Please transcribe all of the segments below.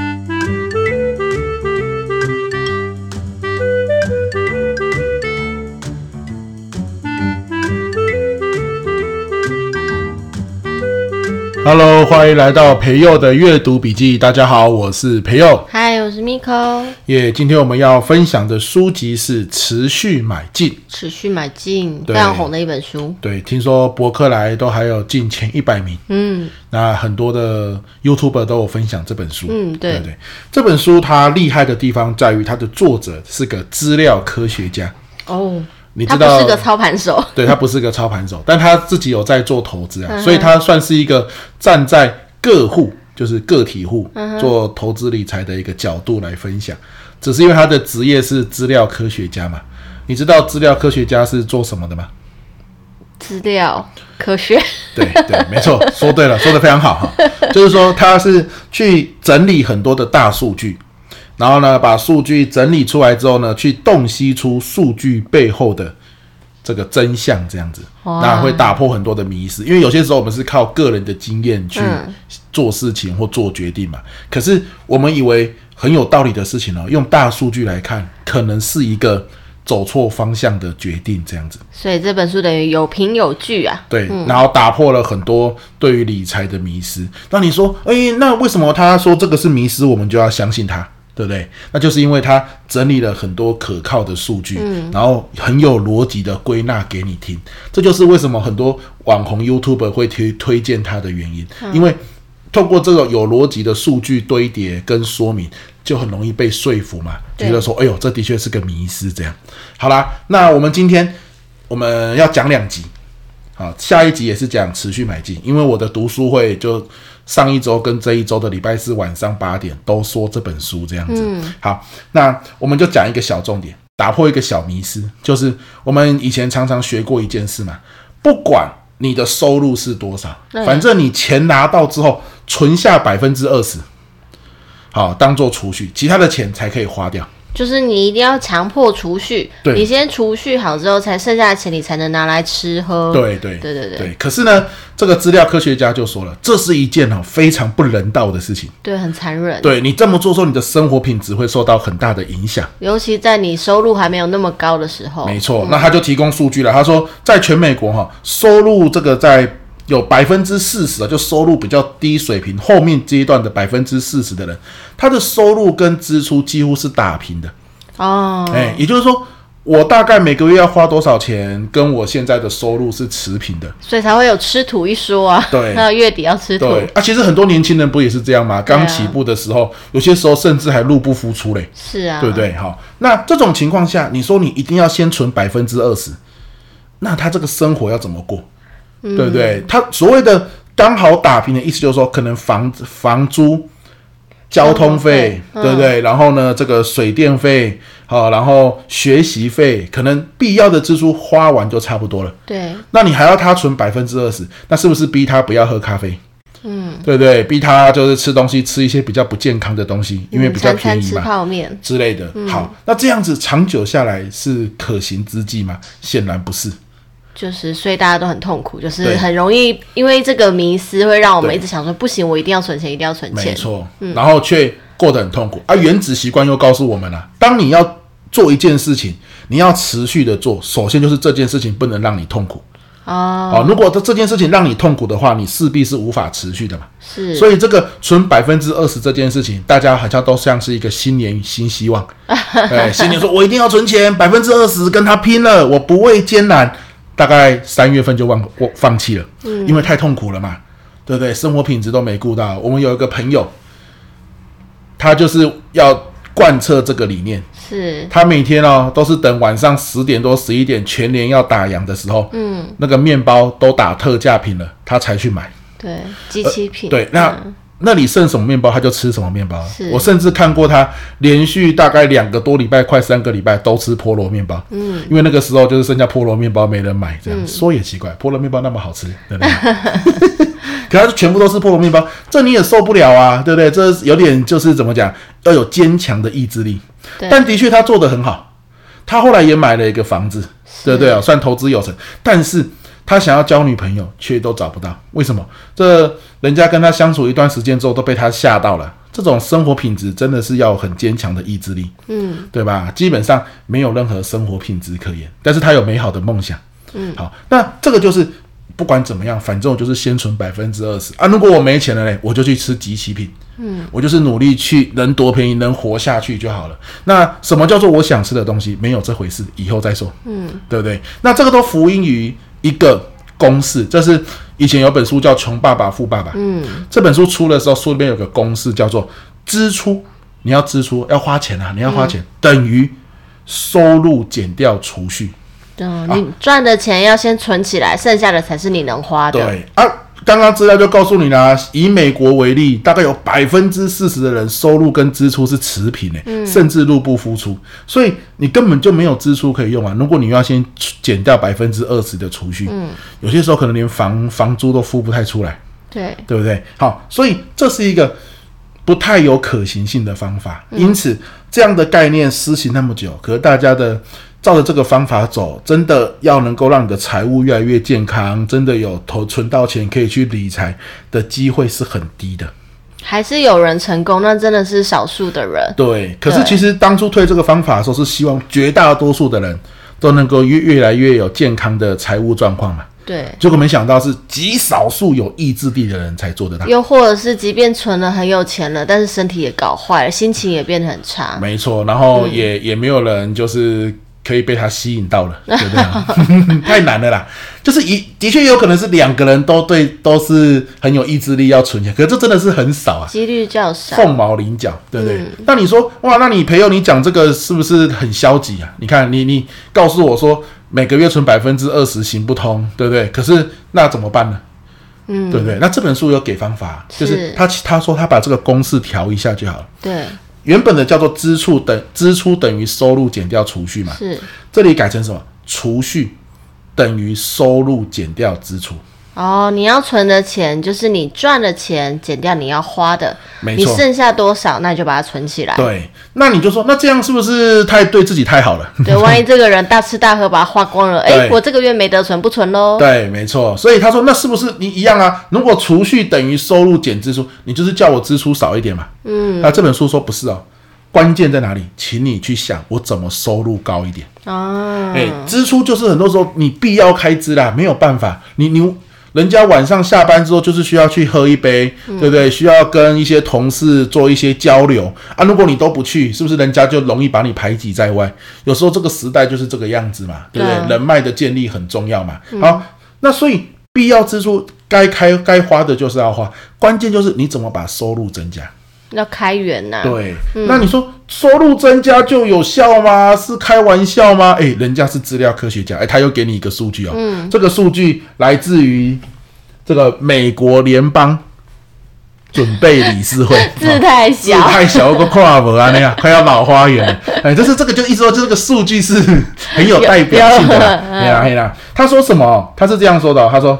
Thank you. Hello，欢迎来到培佑的阅读笔记。大家好，我是培祐。嗨，我是 Miko。耶，今天我们要分享的书籍是《持续买进》。持续买进，非常红的一本书。对，听说博客来都还有进前一百名。嗯，那很多的 YouTuber 都有分享这本书。嗯，对对，对。这本书它厉害的地方在于它的作者是个资料科学家。哦。你知道他不是个操盘手，对，他不是个操盘手，但他自己有在做投资啊，所以他算是一个站在个户，就是个体户做投资理财的一个角度来分享。只是因为他的职业是资料科学家嘛，你知道资料科学家是做什么的吗？资料科学，对对，没错，说对了，说的非常好哈，就是说他是去整理很多的大数据。然后呢，把数据整理出来之后呢，去洞悉出数据背后的这个真相，这样子，那会打破很多的迷失。因为有些时候我们是靠个人的经验去做事情或做决定嘛。可是我们以为很有道理的事情呢，用大数据来看，可能是一个走错方向的决定，这样子。所以这本书等于有凭有据啊。对，然后打破了很多对于理财的迷失。那你说，哎，那为什么他说这个是迷失，我们就要相信他？对不对？那就是因为他整理了很多可靠的数据，嗯，然后很有逻辑的归纳给你听。这就是为什么很多网红 YouTuber 会推推荐他的原因，嗯，因为透过这个有逻辑的数据堆叠跟说明，就很容易被说服嘛，觉得说，哎呦，这的确是个迷思。这样，好啦，那我们今天我们要讲两集，好，下一集也是讲持续买进，因为我的读书会就。上一周跟这一周的礼拜四晚上八点都说这本书这样子。嗯，好，那我们就讲一个小重点，打破一个小迷思，就是我们以前常常学过一件事嘛，不管你的收入是多少，反正你钱拿到之后存下百分之二十，好，当做储蓄，其他的钱才可以花掉。就是你一定要强迫储蓄，你先储蓄好之后，才剩下的钱你才能拿来吃喝。对对对对对，对。可是呢，这个资料科学家就说了，这是一件哦非常不人道的事情。对，很残忍。对，你这么做，说你的生活品质会受到很大的影响，尤其在你收入还没有那么高的时候。没错，那他就提供数据了。他说，在全美国哈，收入这个在。有百分之四十啊，就收入比较低水平，后面阶段的百分之四十的人，他的收入跟支出几乎是打平的哦。哎，也就是说，我大概每个月要花多少钱，跟我现在的收入是持平的，所以才会有吃土一说啊。对，那月底要吃土。对啊，其实很多年轻人不也是这样吗？刚起步的时候，有些时候甚至还入不敷出嘞。是啊，对不对？好，那这种情况下，你说你一定要先存百分之二十，那他这个生活要怎么过？对不对？他所谓的刚好打平的意思，就是说，可能房房租、交通费，对不对？然后呢，这个水电费，好，然后学习费，可能必要的支出花完就差不多了。对。那你还要他存百分之二十，那是不是逼他不要喝咖啡？嗯，对不对？逼他就是吃东西，吃一些比较不健康的东西，因为比较便宜嘛，餐餐吃泡面之类的。好，那这样子长久下来是可行之计吗？显然不是。就是，所以大家都很痛苦，就是很容易因为这个迷失会让我们一直想说，不行，我一定要存钱，一定要存钱。没错，嗯，然后却过得很痛苦。而原子习惯又告诉我们了，当你要做一件事情，你要持续的做，首先就是这件事情不能让你痛苦。哦，哦，如果这这件事情让你痛苦的话，你势必是无法持续的嘛。是，所以这个存百分之二十这件事情，大家好像都像是一个新年新希望。对，新年说我一定要存钱，百分之二十跟他拼了，我不畏艰难。大概三月份就忘我放弃了，嗯，因为太痛苦了嘛，对不对？生活品质都没顾到。我们有一个朋友，他就是要贯彻这个理念，是他每天哦都是等晚上十点多十一点全年要打烊的时候，嗯，那个面包都打特价品了，他才去买，对，机器品，呃、对，那。嗯那里剩什么面包，他就吃什么面包。我甚至看过他连续大概两个多礼拜，快三个礼拜都吃菠萝面包。嗯，因为那个时候就是剩下菠萝面包没人买，这样、嗯、说也奇怪，菠萝面包那么好吃，对不对？可他全部都是菠萝面包，这你也受不了啊，对不对？这有点就是怎么讲，要有坚强的意志力。但的确他做得很好，他后来也买了一个房子，对不对啊？算投资有成，但是。他想要交女朋友，却都找不到，为什么？这人家跟他相处一段时间之后，都被他吓到了，这种生活品质真的是要很坚强的意志力，嗯，对吧？基本上没有任何生活品质可言，但是他有美好的梦想，嗯，好，那这个就是不管怎么样，反正我就是先存百分之二十啊。如果我没钱了嘞，我就去吃集齐品，嗯，我就是努力去能多便宜能活下去就好了。那什么叫做我想吃的东西？没有这回事，以后再说，嗯，对不对？那这个都福音于一个公式，这是。以前有本书叫《穷爸爸富爸爸》，嗯，这本书出的时候，书里面有个公式叫做支出，你要支出要花钱啊，你要花钱、嗯、等于收入减掉储蓄，嗯，你赚的钱要先存起来，剩下的才是你能花的。对啊。刚刚资料就告诉你啦，以美国为例，大概有百分之四十的人收入跟支出是持平的，嗯、甚至入不敷出，所以你根本就没有支出可以用啊。如果你要先减掉百分之二十的储蓄，嗯，有些时候可能连房房租都付不太出来，对，对不对？好，所以这是一个不太有可行性的方法。因此，这样的概念施行那么久，可是大家的。照着这个方法走，真的要能够让你的财务越来越健康，真的有投存到钱可以去理财的机会是很低的。还是有人成功，那真的是少数的人。对，可是其实当初推这个方法的时候，是希望绝大多数的人都能够越越来越有健康的财务状况嘛。对，结果没想到是极少数有意志力的人才做得到。又或者是，即便存了很有钱了，但是身体也搞坏了，心情也变得很差。没错，然后也、嗯、也没有人就是。可以被他吸引到了，对不对？太难了啦！就是一的确有可能是两个人都对，都是很有意志力要存钱，可是这真的是很少啊，几率较少，凤毛麟角，对不对？嗯、那你说哇，那你朋友你讲这个是不是很消极啊？你看你你告诉我说每个月存百分之二十行不通，对不对？可是那怎么办呢？嗯，对不对？那这本书有给方法，是就是他他说他把这个公式调一下就好了，对。原本的叫做支出等支出等于收入减掉储蓄嘛，是这里改成什么？储蓄等于收入减掉支出。哦，你要存的钱就是你赚的钱减掉你要花的，没错。你剩下多少，那你就把它存起来。对，那你就说，那这样是不是太对自己太好了？对，万一这个人大吃大喝把它花光了，哎，我这个月没得存，不存喽。对，没错。所以他说，那是不是你一样啊？如果储蓄等于收入减支出，你就是叫我支出少一点嘛？嗯。那这本书说不是哦，关键在哪里？请你去想，我怎么收入高一点哦。哎，支出就是很多时候你必要开支啦，没有办法，你你。人家晚上下班之后就是需要去喝一杯，嗯、对不对？需要跟一些同事做一些交流啊。如果你都不去，是不是人家就容易把你排挤在外？有时候这个时代就是这个样子嘛，对不对？对人脉的建立很重要嘛。嗯、好，那所以必要支出该开该花的就是要花，关键就是你怎么把收入增加。要开源呐、啊？对，嗯、那你说收入增加就有效吗？是开玩笑吗？诶，人家是资料科学家，诶，他又给你一个数据哦，嗯、这个数据来自于这个美国联邦准备理事会，字太小，字太小，个跨博啊那样，快要老花眼了。哎，就是这个，就意思说，这个数据是很有代表性的。对啊，对啊。他说什么？他是这样说的，他说，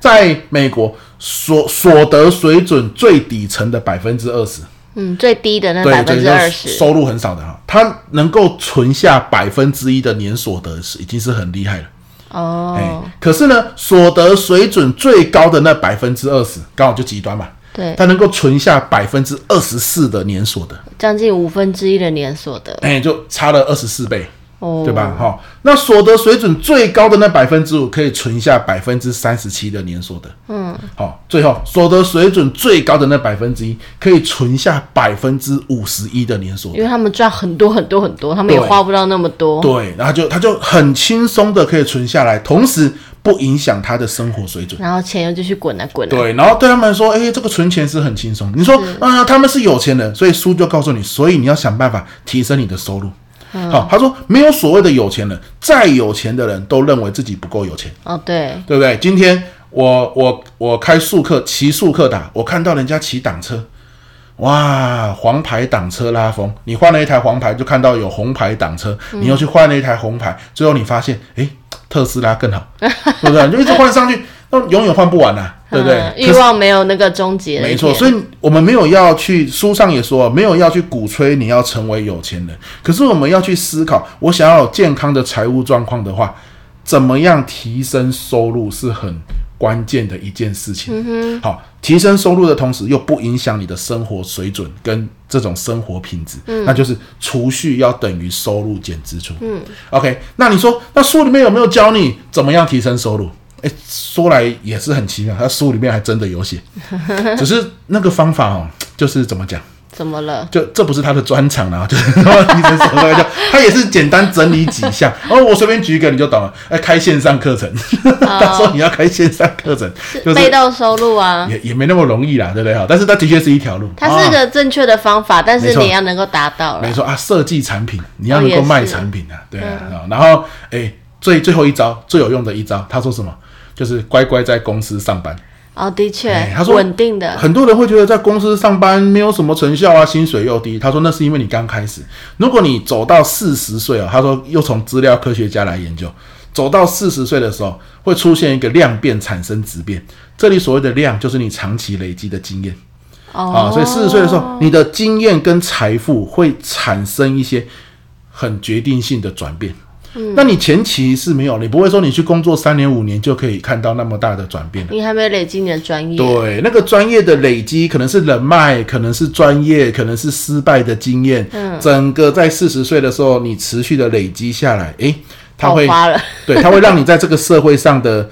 在美国。所所得水准最底层的百分之二十，嗯，最低的那百分之二十，收入很少的哈，他能够存下百分之一的年所得是已经是很厉害了。哦。哎，可是呢，所得水准最高的那百分之二十，刚好就极端嘛，对，他能够存下百分之二十四的年所得，将近五分之一的年所得，哎，就差了二十四倍。哦，对吧？哈，那所得水准最高的那百分之五，可以存下百分之三十七的年所得。嗯，好，最后所得水准最高的那百分之一，可以存下百分之五十一的年所得。因为他们赚很多很多很多，他们也花不到那么多。对，然后就他就很轻松的可以存下来，同时不影响他的生活水准。然后钱又继续滚啊滚啊。对，然后对他们来说，哎，这个存钱是很轻松。你说啊，他们是有钱人，所以书就告诉你，所以你要想办法提升你的收入。好，他说没有所谓的有钱人，再有钱的人都认为自己不够有钱。哦，对，对不对？今天我我我开速客骑速客打，我看到人家骑挡车，哇，黄牌挡车拉风。你换了一台黄牌，就看到有红牌挡车，你又去换了一台红牌，最后你发现，诶，特斯拉更好，对不对？你就一直换上去，那永远换不完呐、啊。对不对？欲望没有那个终结。没错，所以我们没有要去，书上也说，没有要去鼓吹你要成为有钱人。可是我们要去思考，我想要有健康的财务状况的话，怎么样提升收入是很关键的一件事情。嗯，好，提升收入的同时又不影响你的生活水准跟这种生活品质，嗯，那就是储蓄要等于收入减支出。嗯，OK，那你说，那书里面有没有教你怎么样提升收入？诶，说来也是很奇妙，他书里面还真的有写，只是那个方法哦，就是怎么讲？怎么了？就这不是他的专长啊，就是提升收入，他也是简单整理几项。哦，我随便举一个你就懂了。哎，开线上课程，他说你要开线上课程，就是被动收入啊，也也没那么容易啦，对不对？哈，但是它的确是一条路，它是个正确的方法，但是你要能够达到。没错啊，设计产品，你要能够卖产品啊，对啊。然后，哎，最最后一招最有用的一招，他说什么？就是乖乖在公司上班。哦，的确，欸、他说稳定的。很多人会觉得在公司上班没有什么成效啊，薪水又低。他说那是因为你刚开始。如果你走到四十岁啊，他说又从资料科学家来研究，走到四十岁的时候会出现一个量变产生质变。这里所谓的量就是你长期累积的经验。哦，啊，所以四十岁的时候，你的经验跟财富会产生一些很决定性的转变。嗯、那你前期是没有，你不会说你去工作三年五年就可以看到那么大的转变。你还没累积你的专业。对，那个专业的累积可能是人脉，可能是专业，可能是失败的经验。嗯，整个在四十岁的时候，你持续的累积下来，诶，它会，对，它会让你在这个社会上的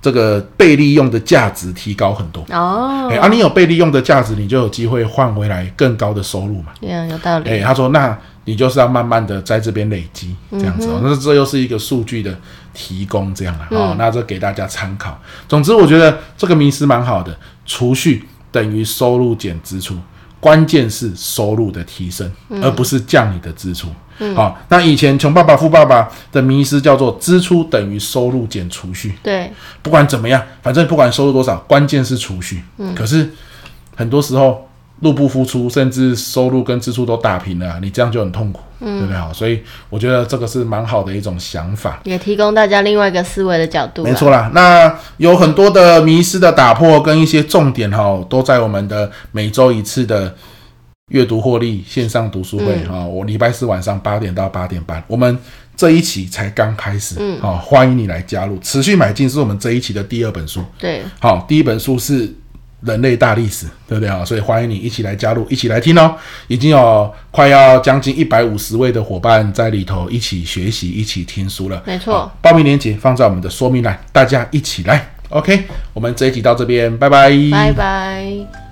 这个被利用的价值提高很多。哦，诶，啊，你有被利用的价值，你就有机会换回来更高的收入嘛。对啊，有道理。诶，他说那。你就是要慢慢的在这边累积，这样子哦。那这又是一个数据的提供，这样了哦。那这给大家参考。总之，我觉得这个迷思蛮好的，储蓄等于收入减支出，关键是收入的提升，而不是降你的支出。好，那以前穷爸爸富爸爸的迷思叫做支出等于收入减储蓄。对，不管怎么样，反正不管收入多少，关键是储蓄。嗯，可是很多时候。入不敷出，甚至收入跟支出都打平了，你这样就很痛苦，嗯、对不对？好，所以我觉得这个是蛮好的一种想法，也提供大家另外一个思维的角度。没错啦，那有很多的迷失的打破跟一些重点哈，都在我们的每周一次的阅读获利线上读书会哈、嗯，我礼拜四晚上八点到八点半，我们这一期才刚开始，嗯，好，欢迎你来加入，持续买进是我们这一期的第二本书，对，好，第一本书是。人类大历史，对不对啊？所以欢迎你一起来加入，一起来听哦。已经有快要将近一百五十位的伙伴在里头一起学习、一起听书了。没错，报名链接放在我们的说明栏，大家一起来。OK，我们这一集到这边，拜拜，拜拜。